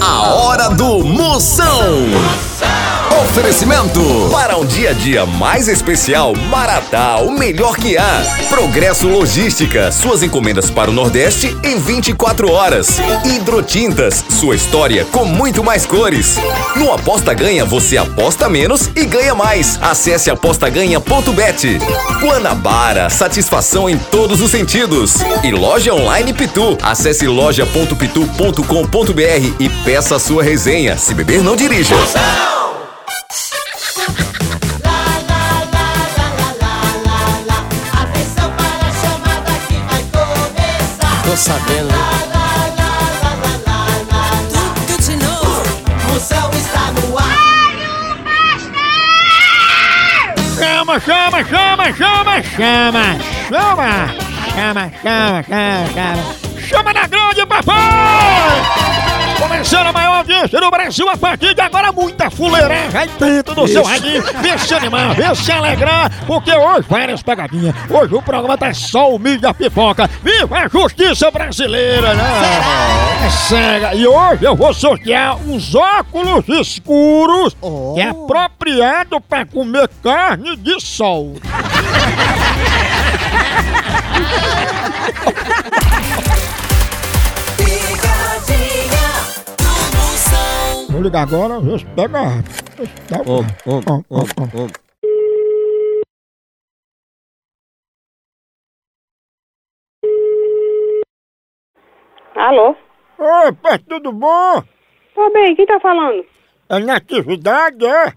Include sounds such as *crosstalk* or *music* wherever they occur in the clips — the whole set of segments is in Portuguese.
A hora do Moção. Oferecimento para um dia a dia mais especial, Maratá, o melhor que há. Progresso Logística, suas encomendas para o Nordeste em 24 horas. Hidrotintas, sua história com muito mais cores. No Aposta Ganha você aposta menos e ganha mais. Acesse apostaganha.bet. Guanabara, satisfação em todos os sentidos. E loja online Pitu. Acesse loja.pitu.com.br e peça a sua resenha. Se beber, não dirija. Atenção para a chamada que vai começar. Tô sabendo, né? Tudo de novo. Moção está no ar. Chama, chama, chama, chama, chama, chama, chama, chama, chama, chama, chama na grande, papai! Do Brasil a partir de agora, muita fuleiragem aí dentro do seu radinho. Vem se animar, vem se alegrar, porque hoje várias pegadinhas. Hoje o programa tá só o milho da pipoca. Viva a justiça brasileira, né? É cega. E hoje eu vou sortear uns óculos escuros que é apropriado pra comer carne de sol. *laughs* Vou ligar agora, vê se pega om, om, om. om. Alô? Opa, tudo bom? Tô bem, quem tá falando? É natividade, é?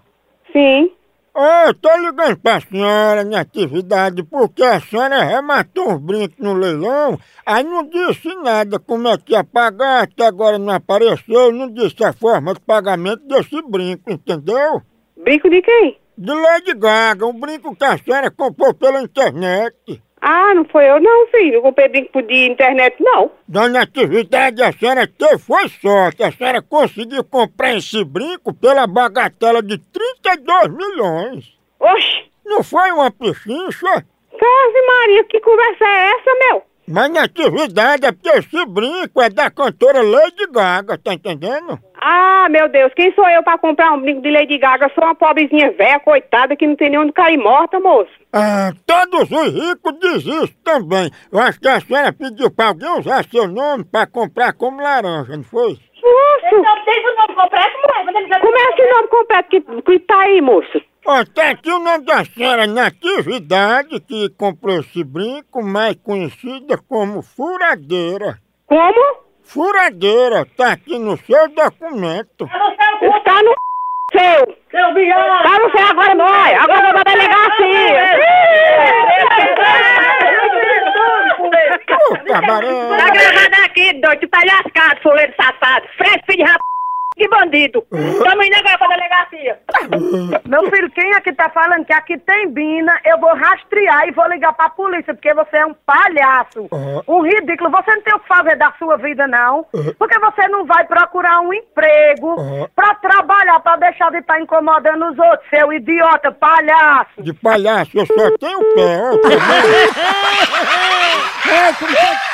Sim. Ô, eu tô ligando pra senhora, natividade, porque a senhora rematou uns brincos no leilão, aí não disse nada como é que ia pagar, até agora não apareceu, não disse a forma de pagamento desse brinco, entendeu? Brinco de quem? De Lady Gaga, um brinco que a senhora comprou pela internet. Ah, não foi eu não, filho. Não comprei brinco de internet, não. Dona Atividade, a senhora teve foi sorte. A senhora conseguiu comprar esse brinco pela bagatela de 32 milhões. Oxi! Não foi uma pechincha? Ave Maria, que conversa é essa, meu? Mas Natividade é porque esse brinco é da cantora Lady Gaga, tá entendendo? Ah, meu Deus, quem sou eu pra comprar um brinco de Lady Gaga? Sou uma pobrezinha velha, coitada, que não tem nem onde cair morta, moço. Ah, todos os ricos dizem isso também. Eu acho que a senhora pediu pra alguém usar seu nome pra comprar como laranja, não foi? Nossa! Como é esse nome completo que, que tá aí, moço? Ó, tá aqui o nome da senhora Natividade, que comprou esse brinco, mais conhecida como furadeira. Como? Furadeira, tá aqui no seu documento. Está no seu. Seu viado. Tá no seu agora, não. Agora eu vou delegacia. Ô, cabaré! Tá gravado aqui, doido, tu tá lascado, fuleiro safado. Fresco, filho de rap... Que bandido. Tamo indo agora pra delegacia. Meu filho, quem aqui tá falando que aqui tem Bina, eu vou rastrear e vou ligar pra polícia, porque você é um palhaço. Um ridículo. Você não tem o que fazer da sua vida, não. Porque você não vai procurar um emprego pra trabalhar, pra deixar de estar incomodando os outros, seu idiota, palhaço. De palhaço, eu só tenho pé, ó. *laughs* *laughs*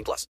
18 plus.